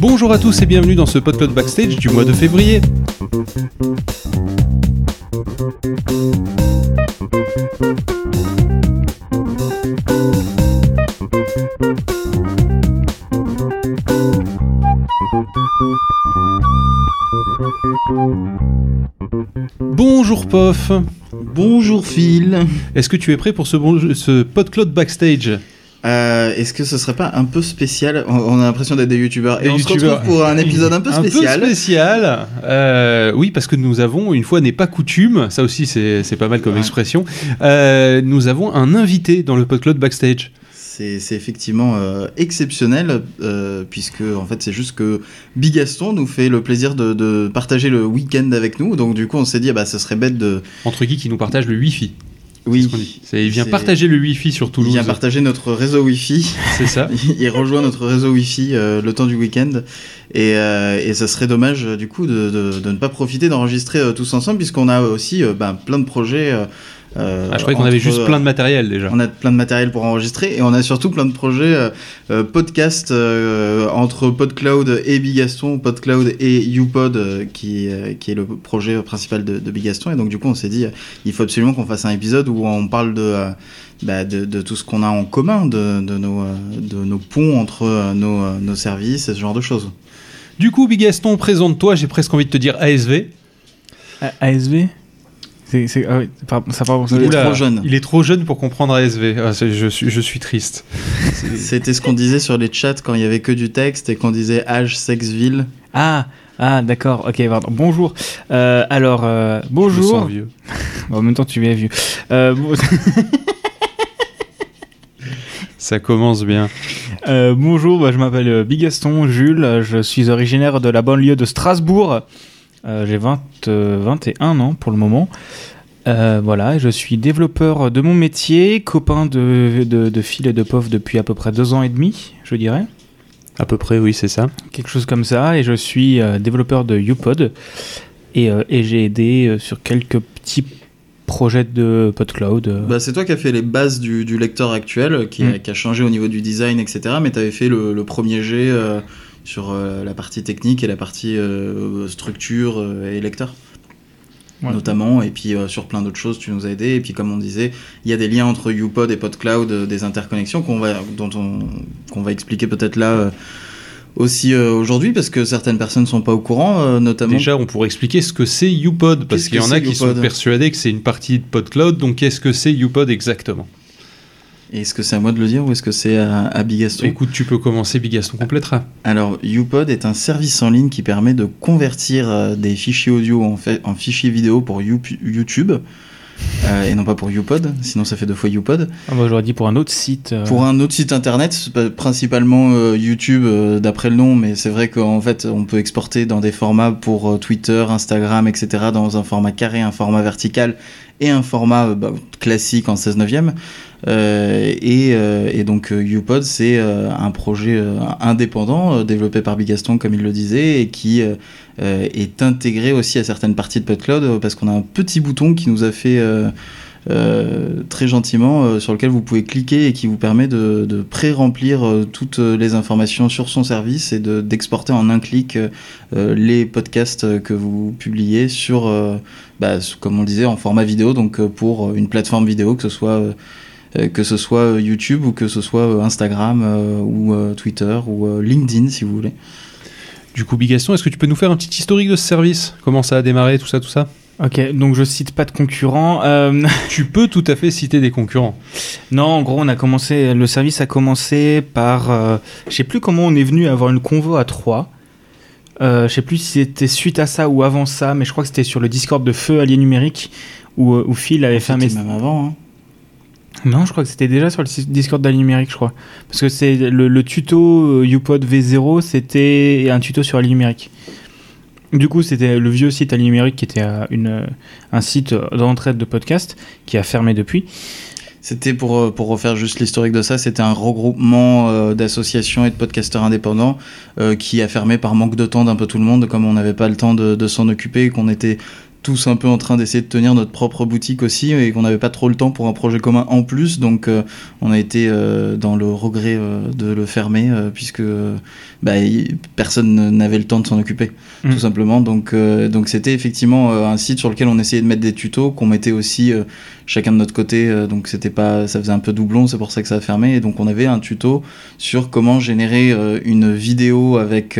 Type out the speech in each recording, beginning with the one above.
Bonjour à tous et bienvenue dans ce podcast backstage du mois de février. Est-ce que tu es prêt pour ce, bon, ce PodCloud Backstage? Euh, Est-ce que ce serait pas un peu spécial? On- a l'impression d'être des youtubeurs. Et Des on se retrouve pour un épisode un peu spécial. Un peu spécial. Euh, oui, parce que nous avons, une fois n'est pas coutume, ça aussi c'est pas mal comme Ouais. expression, euh, nous avons un invité dans le PodCloud Backstage. C'est c'est effectivement euh, exceptionnel, euh, puisque en fait c'est juste que Bigaston nous fait le plaisir de, de partager le week-end avec nous. Donc du coup on s'est dit, ah bah ce serait bête de... Entre qui qui nous partage le Wi-Fi. Oui, Il vient partager le Wi-Fi sur il Toulouse. vient partager notre réseau Wi-Fi. C'est ça. il rejoint notre réseau Wi-Fi euh, le temps du week-end et, euh, et ça serait dommage euh, du coup de, de- de ne pas profiter d'enregistrer euh, tous ensemble puisqu'on a aussi ben, plein de projets. Euh, euh, Ah, je croyais qu'on avait juste euh, plein de matériel déjà. On a plein de matériel pour enregistrer et on a surtout plein de projets euh, euh, podcast euh, entre PodCloud et Bigaston, PodCloud et YouPod euh, qui, euh, qui est le projet principal de, de Bigaston et donc du coup on s'est dit euh, il faut absolument qu'on fasse un épisode où on parle de, euh, bah, de, de tout ce qu'on a en commun, de, de, nos, euh, de nos ponts entre euh, nos, euh, nos services et ce genre de choses. Du coup, Bigaston, présente-toi, j'ai presque envie de te dire ASV. A- ASV C'est, c'est, ah oui, pardon, ça part Il est Oula, trop jeune. Il est trop jeune pour comprendre ASV. Ah, c'est- je, suis, je suis triste. C'était ce qu'on disait sur les chats quand il y avait que du texte et qu'on disait âge, sexe, ville. Ah, ah d'accord, ok, pardon. Bonjour. Euh, alors, euh, Je me bonjour. sens vieux. en même temps, tu es vieux. Euh, bon- Ça commence bien. euh, bonjour, bah, je m'appelle Bigaston Jules. Je suis originaire de la banlieue de Strasbourg. Euh, j'ai 20, euh, 21 ans pour le moment. Euh, voilà, et je suis développeur de mon métier, copain de, de, de Phil et de Pof depuis à peu près deux ans et demi, je dirais. À peu près, oui, c'est ça. quelque chose comme ça, et je suis euh, développeur de UPod, et, euh, et j'ai aidé euh, sur quelques petits projets de PodCloud. Bah, c'est toi qui as fait les bases du, du lecteur actuel, qui, a, Mm. qui a changé au niveau du design, etc. Mais tu avais fait le, le premier jet euh, sur euh, la partie technique et la partie euh, structure euh, et lecteur. Ouais. Notamment, et puis euh, sur plein d'autres choses, tu nous as aidé. Et puis, comme on disait, il y a des liens entre UPod et PodCloud, euh, des interconnexions qu'on va, dont on, qu'on va expliquer peut-être là euh, aussi euh, aujourd'hui, parce que certaines personnes sont pas au courant, euh, notamment. Déjà, on pourrait expliquer ce que c'est YouPod, parce qu'il y en a qui sont persuadés que c'est une partie de PodCloud. Donc, qu'est-ce que c'est YouPod exactement? Est-ce que c'est à moi de le dire ou est-ce que c'est à, à Bigaston? Écoute, tu peux commencer, Bigaston complétera. Alors, YouPod est un service en ligne qui permet de convertir euh, des fichiers audio en, fait, en fichiers vidéo pour You- YouTube. euh, et non pas pour YouPod, sinon ça fait deux fois YouPod. Ah, bah, j'aurais dit pour un autre site. euh, Pour un autre site internet, principalement euh, YouTube euh, d'après le nom, mais c'est vrai qu'en fait on peut exporter dans des formats pour euh, Twitter, Instagram, etc. dans un format carré, un format vertical et un format euh, bah, classique en 16 neuvième. Euh, et, euh, et donc YouPod c'est euh, un projet indépendant développé par Bigaston comme il le disait et qui est intégré aussi à certaines parties de PodCloud parce qu'on a un petit bouton qui nous a fait très gentiment sur lequel vous pouvez cliquer et qui vous permet de, pré-remplir toutes les informations sur son service et de- d'exporter en un clic les podcasts que vous publiez sur, bah, comme on le disait, en format vidéo, donc pour une plateforme vidéo, que ce soit, que ce soit euh, YouTube ou que ce soit euh, Instagram euh, ou euh, Twitter ou euh, LinkedIn si vous voulez. Du coup, Bigaston, est-ce que tu peux nous faire un petit historique de ce service? Comment ça a démarré, tout ça, tout ça? Ok, donc je cite pas de concurrents. Euh, Tu peux tout à fait citer des concurrents. non, en gros, on a commencé. Le service a commencé par. euh, je sais plus comment on est venu avoir une convo à 3. Euh, je sais plus si c'était suite à ça ou avant ça, mais je crois que c'était sur le Discord de Feu Allié Numérique où, euh, où Phil avait fait un C'était message. même avant. hein. Non, je crois que c'était déjà sur le Discord d'Ali Numérique, je crois. Parce que c'est le, tuto euh, YouPod V0, c'était un tuto sur Ali Numérique. Du coup, c'était le vieux site Ali Numérique qui était euh, une, un site d'entraide de podcast qui a fermé depuis. C'était pour, euh, pour refaire juste l'historique de ça, c'était un regroupement euh, d'associations et de podcasteurs indépendants euh, qui a fermé par manque de temps d'un peu tout le monde, comme on n'avait pas le temps de, de s'en occuper qu'on était tous un peu en train d'essayer de tenir notre propre boutique aussi et qu'on n'avait pas trop le temps pour un projet commun en plus. Donc euh, on a été euh, dans le regret euh, de le fermer puisque bah, y- personne n'avait le temps de s'en occuper Mm. tout simplement. Donc donc c'était effectivement un site sur lequel on essayait de mettre des tutos qu'on mettait aussi chacun de notre côté. donc c'était pas ça faisait un peu doublon, c'est pour ça que ça a fermé. Et donc on avait un tuto sur comment générer une vidéo avec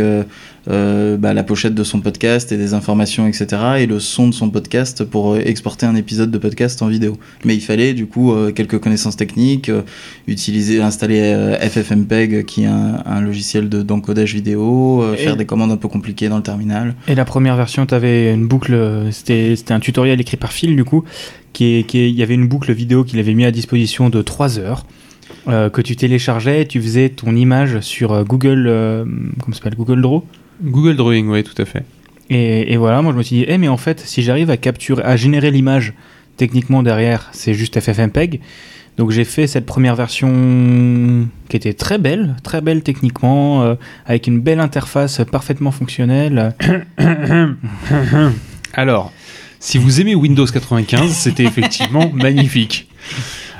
euh, bah, la pochette de son podcast et des informations, etc. et le son de son podcast pour euh, exporter un épisode de podcast en vidéo. Mais il fallait du coup euh, quelques connaissances techniques, euh, utiliser, installer FFmpeg qui est un, un logiciel de- d'encodage vidéo, faire des commandes un peu compliquées dans le terminal. Et la première version, tu avais une boucle, c'était c'était un tutoriel écrit par Phil, du coup, qui qui il y avait une boucle vidéo qu'il avait mis à disposition de 3 heures, euh, que tu téléchargeais, tu faisais ton image sur Google, euh, comment s'appelle, Google Draw? Google Drawing, oui, tout à fait. Et, et voilà, moi je me suis dit, eh, mais en fait, si j'arrive à capturer, à générer l'image techniquement derrière, c'est juste FFmpeg. Donc j'ai fait cette première version qui était très belle, très belle techniquement, euh, avec une belle interface parfaitement fonctionnelle. Alors, si vous aimez Windows 95, c'était effectivement magnifique.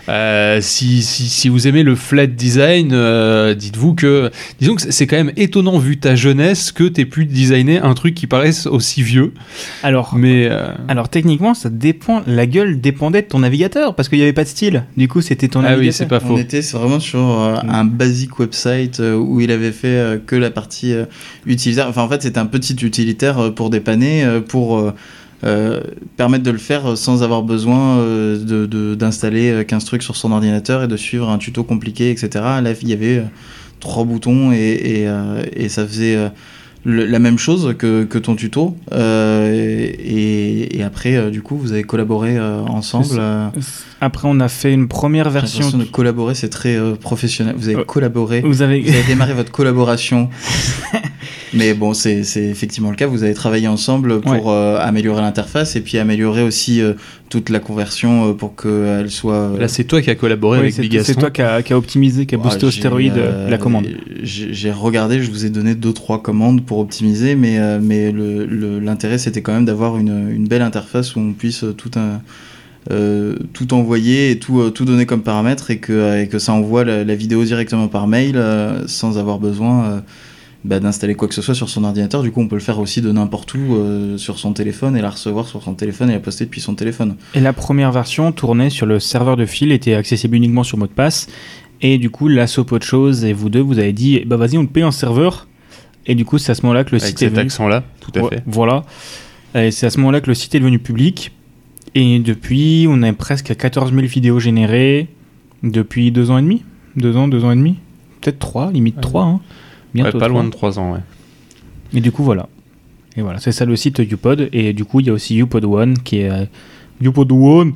Euh, si, si, si vous aimez le flat design, euh, dites-vous que, disons que c'est quand même étonnant vu ta jeunesse que t'aies pu designer un truc qui paraisse aussi vieux. Alors, Mais euh, alors techniquement, ça dépend. La gueule dépendait de ton navigateur parce qu'il n'y avait pas de style. Du coup, c'était ton ah oui, navigateur. c'est pas On faux. était vraiment sur euh, un basic website euh, où il avait fait euh, que la partie euh, utilitaire. Enfin, en fait, c'était un petit utilitaire euh, pour dépanner, euh, pour euh, permettre de le faire sans avoir besoin euh, de- de- d'installer euh, 15 trucs sur son ordinateur et de suivre un tuto compliqué, etc. Là, il y avait euh, trois boutons et, et, euh, et ça faisait le- la même chose que, que ton tuto. Euh, et, et après, du coup, vous avez collaboré ensemble. Après, on a fait une première version. de collaborer, c'est très professionnel. Vous avez Ouais. collaboré, Vous avez. vous avez démarré votre collaboration. Mais bon, c'est c'est effectivement le cas. Vous avez travaillé ensemble pour Ouais. euh, améliorer l'interface et puis améliorer aussi euh, toute la conversion euh, pour qu'elle soit. euh, Là, c'est toi qui as collaboré Ouais, avec c'est Bigaston. c'est toi qui a, qui a optimisé, qui a boosté Ah, au stéroïde euh, la commande. J'ai regardé, je vous ai donné deux trois commandes pour optimiser, mais euh, mais le- le- l'intérêt c'était quand même d'avoir une, une belle interface où on puisse tout un euh, tout envoyer et tout, euh, tout donner comme paramètre et que, et que ça envoie la, la vidéo directement par mail euh, sans avoir besoin euh, bah, d'installer quoi que ce soit sur son ordinateur. Du coup, on peut le faire aussi de n'importe où euh, sur son téléphone et la recevoir sur son téléphone et la poster depuis son téléphone. Et la première version tournait sur le serveur de fil, était accessible uniquement sur mot de passe. Et du coup, la sopo de choses et vous deux, vous avez dit, bah vas-y, on te paye un serveur. Et du coup, c'est à ce moment-là que le Avec site est venu. accent-là, tout à Ouais, fait. Voilà. Et c'est à ce moment-là que le site est devenu public. Et depuis, on a presque 14 000 vidéos générées depuis deux ans et demi. Deux ans, deux ans et demi. Peut-être trois, limite Ouais. trois. Hein. Ouais, pas loin de 3 ans, ouais. Et du coup, voilà. Et voilà, c'est ça le site YouPod. Et du coup, il y a aussi YouPod One qui est. YouPod One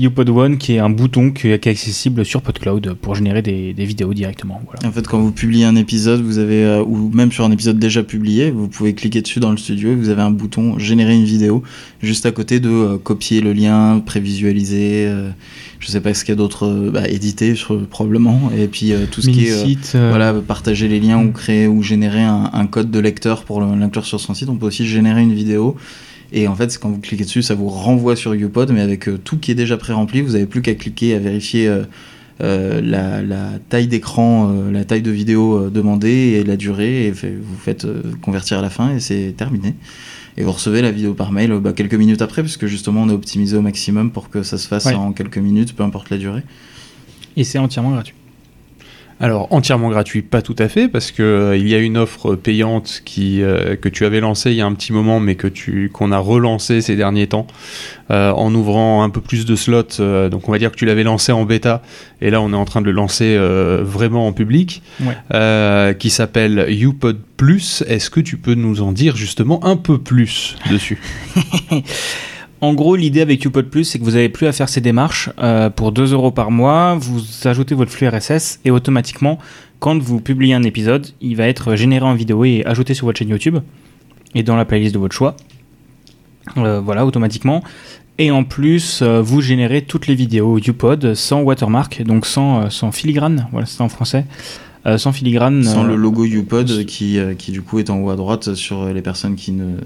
YouPod One qui est un bouton qui est, accessible sur PodCloud pour générer des, des vidéos directement. Voilà. En fait, quand vous publiez un épisode, vous avez, euh, ou même sur un épisode déjà publié, vous pouvez cliquer dessus dans le studio et vous avez un bouton générer une vidéo juste à côté de euh, copier le lien, prévisualiser, euh, je sais pas ce qu'il y a d'autre, euh, bah, éditer probablement, et puis euh, tout ce qui est euh, euh, voilà, partager les liens Mm. ou créer ou générer un, un code de lecteur pour le- l'inclure sur son site. On peut aussi générer une vidéo. Et en fait, quand vous cliquez dessus, ça vous renvoie sur YouPod, mais avec euh, tout qui est déjà pré-rempli, vous n'avez plus qu'à cliquer à vérifier euh, euh, la, la taille d'écran, la taille de vidéo demandée et la durée, et fait- vous faites convertir à la fin et c'est terminé. Et vous recevez la vidéo par mail bah, quelques minutes après, puisque justement on a optimisé au maximum pour que ça se fasse Ouais. en quelques minutes, peu importe la durée. Et c'est entièrement gratuit. Alors entièrement gratuit, pas tout à fait, parce que euh, il y a une offre payante qui euh, que tu avais lancée il y a un petit moment, mais que tu qu'on a relancé ces derniers temps euh, en ouvrant un peu plus de slots. donc on va dire que tu l'avais lancé en bêta, et là on est en train de le lancer vraiment en public, Ouais. qui s'appelle YouPod Plus. Est-ce que tu peux nous en dire justement un peu plus dessus? En gros, l'idée avec UPod Plus, c'est que vous n'avez plus à faire ces démarches. Euh, pour 2 euros par mois, vous ajoutez votre flux RSS et automatiquement, quand vous publiez un épisode, il va être généré en vidéo et ajouté sur votre chaîne YouTube et dans la playlist de votre choix. Euh, voilà, automatiquement. Et en plus, euh, vous générez toutes les vidéos UPod sans watermark, donc sans, sans filigrane, voilà, c'est en français. Euh, sans filigrane. Sans euh, le logo UPod qui, euh, qui du coup est en haut à droite sur les personnes qui ne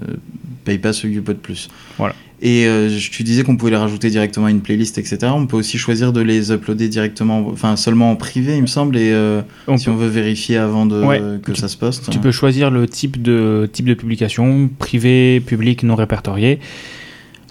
payent pas ce UPod Plus. Voilà. Et euh, tu disais qu'on pouvait les rajouter directement à une playlist, etc. On peut aussi choisir de les uploader directement, enfin seulement en privé, il me semble, et euh, on si peut- on veut vérifier avant de, Ouais. que ça se poste. Tu peux choisir le type de, type de publication, privé, public, non répertorié,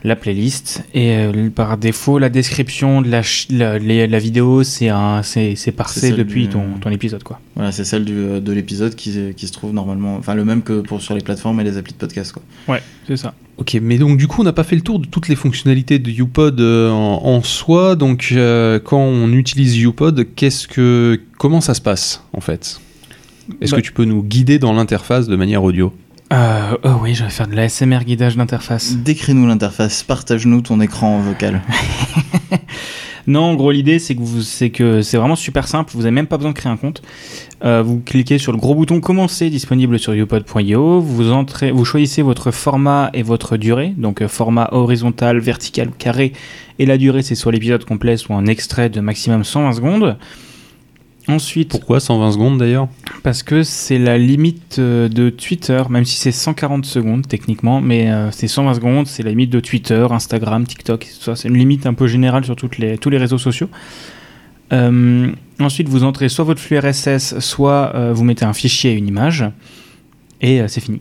la playlist, et euh, par défaut, la description de la, la, les- la vidéo, c'est un- c'est parsé depuis du- ton, ton épisode. quoi. Voilà, c'est celle du, euh, de l'épisode qui, qui se trouve normalement, enfin le même que pour sur les plateformes et les applis de podcast. Quoi. Ouais, c'est ça. Ok, mais donc du coup, on n'a pas fait le tour de toutes les fonctionnalités de UPod euh, en, en soi. Donc, euh, quand on utilise UPod, qu'est-ce que, comment ça se passe en fait? Est-ce Bah- que tu peux nous guider dans l'interface de manière audio? Euh, oh oui, je vais faire de la SMR guidage d'interface. Décris-nous l'interface, partage-nous ton écran vocal. Non, en gros, l'idée, c'est que c'est que c'est vraiment super simple. Vous n'avez même pas besoin de créer un compte. Euh, vous cliquez sur le gros bouton Commencer, disponible sur youpod.io. Vous entrez, vous choisissez votre format et votre durée. Donc, euh, format horizontal, vertical carré. Et la durée, c'est soit l'épisode complet, soit un extrait de maximum 120 secondes. Ensuite, Pourquoi 120 secondes d'ailleurs? Parce que c'est la limite euh, de Twitter, même si c'est 140 secondes techniquement, mais euh, c'est 120 secondes, c'est la limite de Twitter, Instagram, TikTok, tout ça. C'est une limite un peu générale sur toutes les, tous les réseaux sociaux. Euh, ensuite, vous entrez soit votre flux RSS, soit euh, vous mettez un fichier et une image, et c'est fini.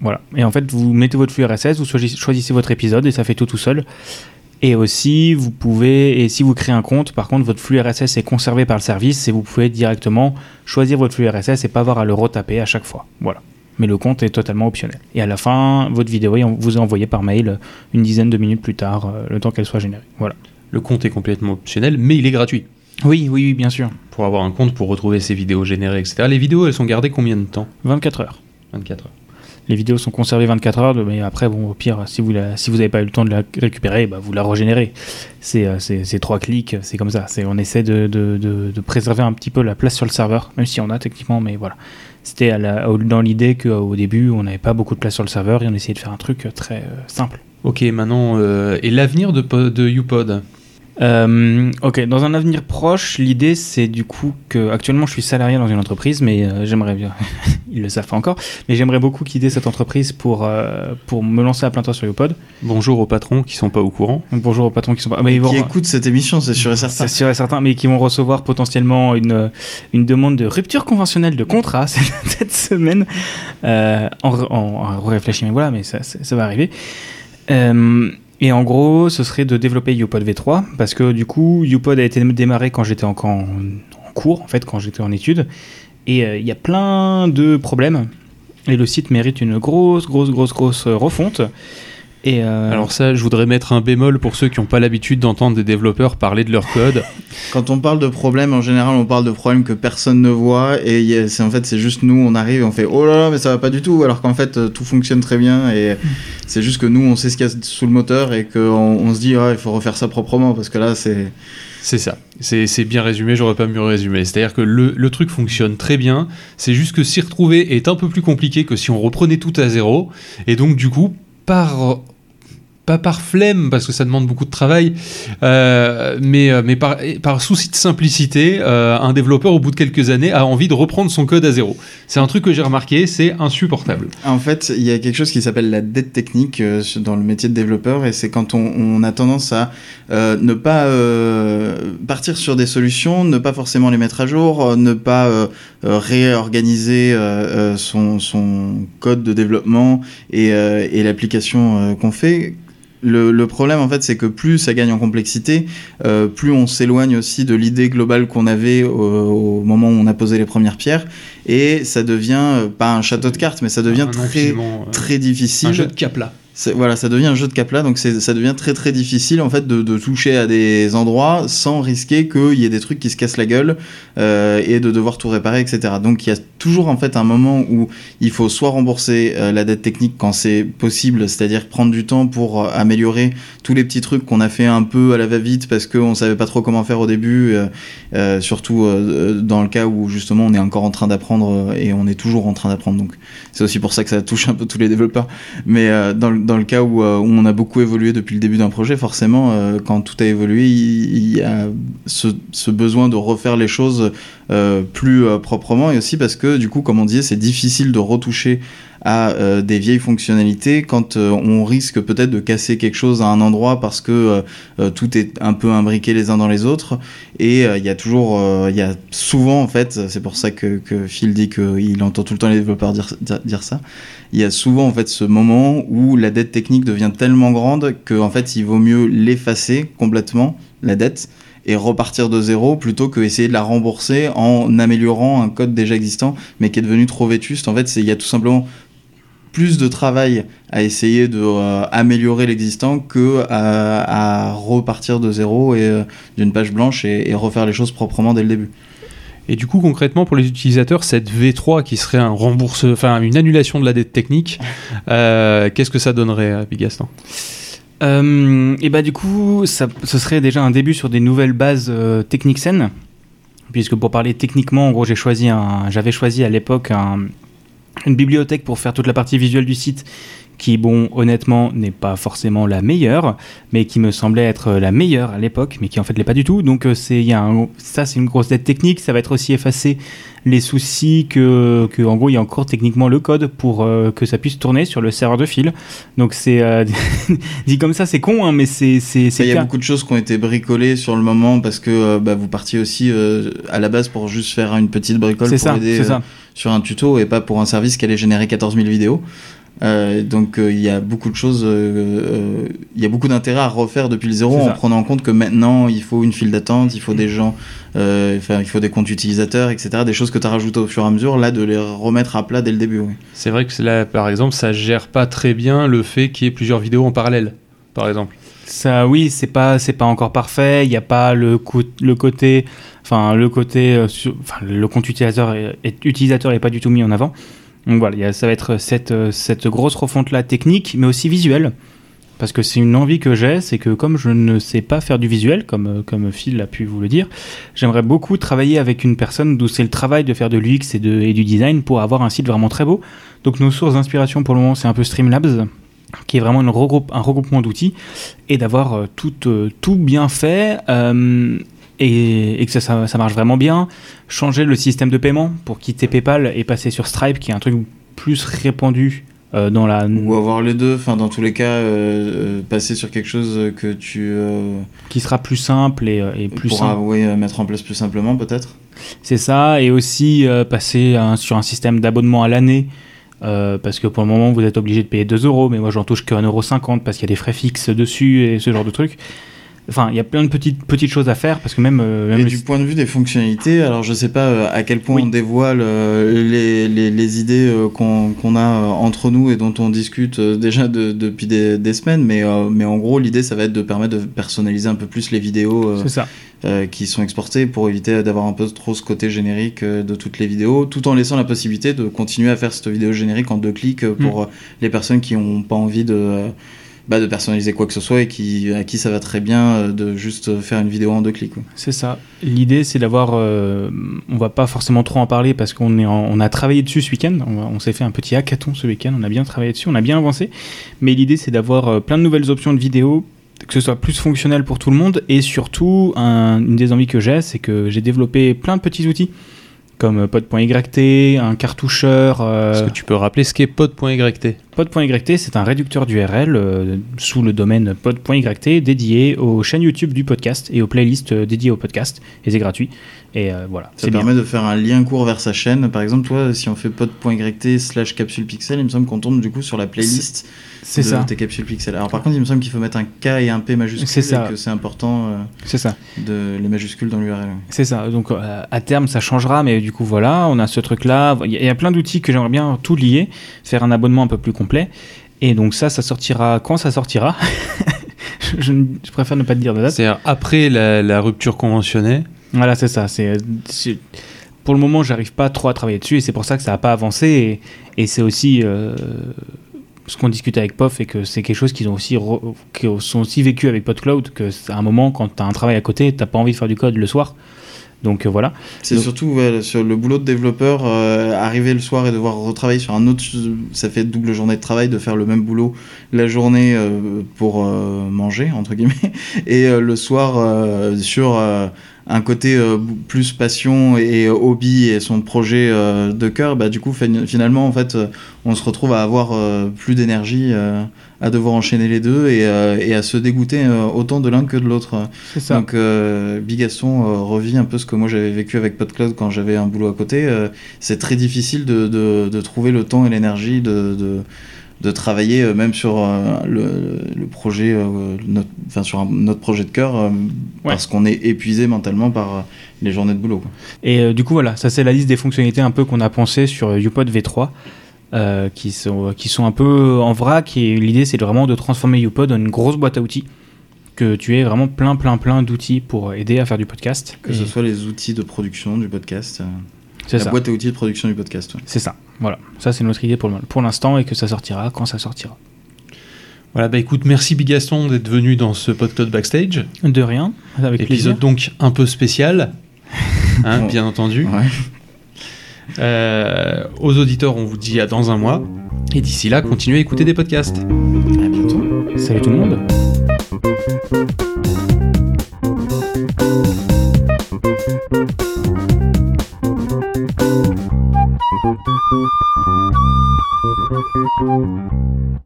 Voilà. Et en fait, vous mettez votre flux RSS, vous choisissez, choisissez votre épisode et ça fait tout tout seul. Et aussi, vous pouvez, et si vous créez un compte, par contre, votre flux RSS est conservé par le service et vous pouvez directement choisir votre flux RSS et pas avoir à le retaper à chaque fois. Voilà. Mais le compte est totalement optionnel. Et à la fin, votre vidéo est- vous est envoyée par mail une dizaine de minutes plus tard, euh, le temps qu'elle soit générée. Voilà. Le compte est complètement optionnel, mais il est gratuit. Oui, oui, oui, bien sûr. Pour avoir un compte, pour retrouver ses vidéos générées, etc. Les vidéos, elles sont gardées combien de temps? 24 heures. 24 heures. Les vidéos sont conservées 24 heures, mais après, bon, au pire, si vous n'avez pas eu le temps de la récupérer, bah, vous la régénérez. C'est euh, c'est- trois clics, c'est comme ça. On essaie de, de- préserver un petit peu la place sur le serveur, même si on a techniquement, mais voilà. C'était dans l'idée qu'au début, on n'avait pas beaucoup de place sur le serveur et on essayait de faire un truc euh, très euh, simple. Ok, maintenant, euh, et l'avenir de, de UPod Euh, ok, dans un avenir proche, l'idée c'est du coup que actuellement je suis salarié dans une entreprise, mais euh, j'aimerais bien, ils le savent pas encore, mais j'aimerais beaucoup quitter cette entreprise pour euh, pour me lancer à plein temps sur YouPod. Bonjour aux patrons qui sont pas au courant. Bonjour aux patrons qui sont pas, mais ils vont Qui écoute cette émission, c'est sûr et certain. c'est sûr et certain, mais qui vont recevoir potentiellement une, une demande de rupture conventionnelle de contrat cette semaine. Euh, en, en, en réfléchir, mais voilà, mais ça, ça, ça va arriver. Euh, et en gros, ce serait de développer YouPod V3, parce que du coup, YouPod a été démarré quand j'étais encore en, cours, en fait, quand j'étais en études. Et euh, il y a plein de problèmes. Et le site mérite une grosse, grosse, grosse, grosse refonte. Et euh, Alors ça, je voudrais mettre un bémol pour ceux qui n'ont pas l'habitude d'entendre des développeurs parler de leur code. Quand on parle de problèmes, en général, on parle de problèmes que personne ne voit et c'est en fait c'est juste nous, on arrive et on fait oh là là mais ça va pas du tout, alors qu'en fait euh, tout fonctionne très bien et c'est juste que nous on sait ce qu'il y a sous le moteur et qu'on on se dit ah il faut refaire ça proprement parce que là c'est C'est ça. C'est c'est bien résumé, j'aurais pas mieux résumé. C'est-à-dire que le, le truc fonctionne très bien. C'est juste que s'y retrouver est un peu plus compliqué que si on reprenait tout à zéro. Et donc, du coup, par. Pas par flemme, parce que ça demande beaucoup de travail, euh, mais, euh, mais par, par souci de simplicité, euh, un développeur, au bout de quelques années, a envie de reprendre son code à zéro. C'est un truc que j'ai remarqué, c'est insupportable. En fait, il y a quelque chose qui s'appelle la dette technique euh, dans le métier de développeur, et c'est quand on, on a tendance à euh, ne pas euh, partir sur des solutions, ne pas forcément les mettre à jour, ne pas réorganiser son, son code de développement et, et l'application qu'on fait. Le, le problème, en fait, c'est que plus ça gagne en complexité, euh, plus on s'éloigne aussi de l'idée globale qu'on avait au, au moment où on a posé les premières pierres, et ça devient euh, pas un château de cartes, mais ça devient Un très euh, très difficile. un jeu de cap-là. Voilà, ça devient un jeu de cap là, donc ça devient très très difficile en fait de, de toucher à des endroits sans risquer qu'il y ait des trucs qui se cassent la gueule euh, et de devoir tout réparer, etc. Donc il y a toujours en fait un moment où il faut soit rembourser euh, la dette technique quand c'est possible, c'est-à-dire prendre du temps pour euh, améliorer tous les petits trucs qu'on a fait un peu à la va-vite parce qu'on savait pas trop comment faire au début, euh, surtout dans le cas où justement on est encore en train d'apprendre et on est toujours en train d'apprendre. Donc c'est aussi pour ça que ça touche un peu tous les développeurs. Mais dans, le- dans le cas où, euh, où, on a beaucoup évolué depuis le début d'un projet, forcément, euh, quand tout a évolué, il, y a ce, ce, besoin de refaire les choses euh, plus proprement. Et aussi parce que, du coup, comme on disait, c'est difficile de retoucher à euh, des vieilles fonctionnalités quand euh, on risque peut-être de casser quelque chose à un endroit parce que euh, tout est un peu imbriqué les uns dans les autres et il y a toujours il y a souvent en fait c'est pour ça que, Phil dit qu'il entend tout le temps les développeurs dire, dire ça il y a souvent en fait ce moment où la dette technique devient tellement grande que en fait il vaut mieux l'effacer complètement la dette et repartir de zéro plutôt que essayer de la rembourser en améliorant un code déjà existant mais qui est devenu trop vétuste. En fait, il y a tout simplement plus de travail à essayer de euh, améliorer l'existant que à, à, repartir de zéro et euh, d'une page blanche et, et, refaire les choses proprement dès le début. Et du coup, concrètement, pour les utilisateurs, cette V3 qui serait un rembourse, enfin une annulation de la dette technique, euh, qu'est-ce que ça donnerait, Bigaston euh, et bah du coup, ça, ce serait déjà un début sur des nouvelles bases euh, techniques saines, puisque pour parler techniquement, en gros, j'ai choisi un, j'avais choisi à l'époque un, une bibliothèque pour faire toute la partie visuelle du site qui, bon, honnêtement, n'est pas forcément la meilleure, mais qui me semblait être la meilleure à l'époque, mais qui en fait l'est pas du tout. Donc, c'est, y a un, ça, c'est une grosse dette technique. Ça va être aussi effacer les soucis que, que en gros, il y a encore techniquement le code pour euh, que ça puisse tourner sur le serveur de fil. Donc, c'est euh, dit comme ça, c'est con, hein, mais c'est, c'est, Il y a beaucoup de choses qui ont été bricolées sur le moment parce que euh, bah, vous partiez aussi euh, à la base pour juste faire une petite bricole pour ça, aider ça. Sur un tuto et pas pour un service qui allait générer 14 000 vidéos. Euh, donc il euh, y a beaucoup de choses, il euh, y a beaucoup d'intérêt à refaire depuis le zéro en prenant en compte que maintenant il faut une file d'attente, il faut des gens, enfin il faut des comptes utilisateurs, etc. Des choses que tu as rajoutées au fur et à mesure, là de les remettre à plat dès le début. Oui. C'est vrai que là par exemple ça gère pas très bien le fait qu'il y ait plusieurs vidéos en parallèle, par exemple. Ça, oui, c'est pas, c'est pas encore parfait. Il n'y a pas le, le côté, enfin le côté, euh, sur, le compte utilisateur est, utilisateur est pas du tout mis en avant. Donc voilà, ça va être cette, cette grosse refonte là technique, mais aussi visuelle. Parce que c'est une envie que j'ai, c'est que comme je ne sais pas faire du visuel, comme, comme Phil a pu vous le dire, j'aimerais beaucoup travailler avec une personne d'où c'est le travail de faire de l'UX et, et du design pour avoir un site vraiment très beau. Donc nos sources d'inspiration pour le moment, c'est un peu Streamlabs, qui est vraiment une regroupe, un regroupement d'outils, et d'avoir euh, tout, euh, tout bien fait. Euh, et, et, que ça, ça, ça, marche vraiment bien. Changer le système de paiement pour quitter PayPal et passer sur Stripe, qui est un truc plus répandu euh, dans la. Ou avoir les deux, enfin dans tous les cas, euh, passer sur quelque chose que tu. Euh, qui sera plus simple et, et plus pourra, simple. Oui, mettre en place plus simplement peut-être. C'est ça, et aussi passer un, sur un système d'abonnement à l'année. Euh, parce que pour le moment vous êtes obligé de payer 2 euros, mais moi j'en touche que 1,50€ parce qu'il y a des frais fixes dessus et ce genre de trucs. Enfin, il y a plein de petites, petites choses à faire parce que même. Euh, même et du point de vue des fonctionnalités, alors je sais pas euh, à quel point oui. on dévoile euh, les, les, les, idées qu'on qu a entre nous et dont on discute déjà de, depuis des, des, semaines, mais, mais en gros, l'idée ça va être de permettre de personnaliser un peu plus les vidéos ça. qui sont exportées pour éviter d'avoir un peu trop ce côté générique de toutes les vidéos, tout en laissant la possibilité de continuer à faire cette vidéo générique en deux clics pour mm. les personnes qui n'ont pas envie de bah, de personnaliser quoi que ce soit et qui, à qui ça va très bien de juste faire une vidéo en deux clics. C'est ça. L'idée, c'est d'avoir. Euh, on va pas forcément trop en parler parce qu'on est en, on a travaillé dessus ce week-end. On, on s'est fait un petit hackathon ce week-end. On a bien travaillé dessus. On a bien avancé. Mais l'idée, c'est d'avoir euh, plein de nouvelles options de vidéo que ce soit plus fonctionnel pour tout le monde et surtout un, une des envies que j'ai c'est que j'ai développé plein de petits outils comme pod.yt, un cartoucheur. Euh... Est-ce que tu peux rappeler ce qu'est pod.yt Pod.yt, c'est un réducteur d'URL euh, sous le domaine pod.yt dédié aux chaînes YouTube du podcast et aux playlists euh, dédiées au podcast. Et c'est gratuit. Et euh, voilà. Ça permet bien. de faire un lien court vers sa chaîne. Par exemple, toi, si on fait pod.yt slash capsule pixel, il me semble qu'on tombe du coup sur la playlist. C'est ça. tes capsules pixel. Alors par contre, il me semble qu'il faut mettre un K et un P majuscule. C'est ça. Et que c'est important. Euh, c'est ça. De les majuscules dans l'URL. C'est ça. Donc à terme, ça changera, mais du coup voilà, on a ce truc-là. Il y, y, a plein d'outils que j'aimerais bien tout lier, faire un abonnement un peu plus complet. Et donc ça, ça sortira quand ça sortira. je, je, préfère ne pas te dire de date. C'est après la, la, rupture conventionnée. Voilà, c'est ça. C'est pour le moment, j'arrive pas trop à travailler dessus et c'est pour ça que ça n'a pas avancé. Et, et c'est aussi euh, ce qu'on discute avec POF et que c'est quelque chose qu'ils ont aussi, qui sont aussi vécu avec PodCloud, que à un moment, quand tu as un travail à côté, tu pas envie de faire du code le soir. Donc euh, voilà. C'est surtout ouais, sur le boulot de développeur, euh, arriver le soir et devoir retravailler sur un autre. Ça fait double journée de travail de faire le même boulot la journée euh, pour manger, entre guillemets, et le soir sur un côté euh, plus passion et hobby et son projet euh, de cœur. Bah, du coup, fin- finalement, en fait, euh, on se retrouve à avoir euh, plus d'énergie, euh, à devoir enchaîner les deux et, euh, et à se dégoûter euh, autant de l'un que de l'autre. Donc euh, Bigaston euh, revit un peu ce que moi j'avais vécu avec PodCloud quand j'avais un boulot à côté. Euh, c'est très difficile de, de, de trouver le temps et l'énergie de, de, de travailler euh, même sur euh, le, le projet, euh, notre, enfin sur un- notre projet de cœur, parce qu'on est épuisé mentalement par les journées de boulot. quoi. Et du coup, voilà, ça c'est la liste des fonctionnalités un peu qu'on a pensé sur UPod V3, euh, qui, sont, qui sont un peu en vrac. Et l'idée, c'est vraiment de transformer UPod en une grosse boîte à outils. Que tu aies vraiment plein, plein, plein d'outils pour aider à faire du podcast. Que Et ce soit les outils de production du podcast, la ça. boîte à outils de production du podcast. ouais. C'est ça. Voilà. Ça, c'est notre idée pour, le- pour l'instant et que ça sortira quand ça sortira. Voilà, bah écoute, merci Bigaston d'être venu dans ce podcast backstage. De rien. Avec plaisir. Épisode donc un peu spécial, hein, Bon. bien entendu. Ouais. Euh, aux auditeurs, on vous dit à dans un mois. Et d'ici là, continuez à écouter des podcasts. À bientôt. Salut tout le monde. Thank you.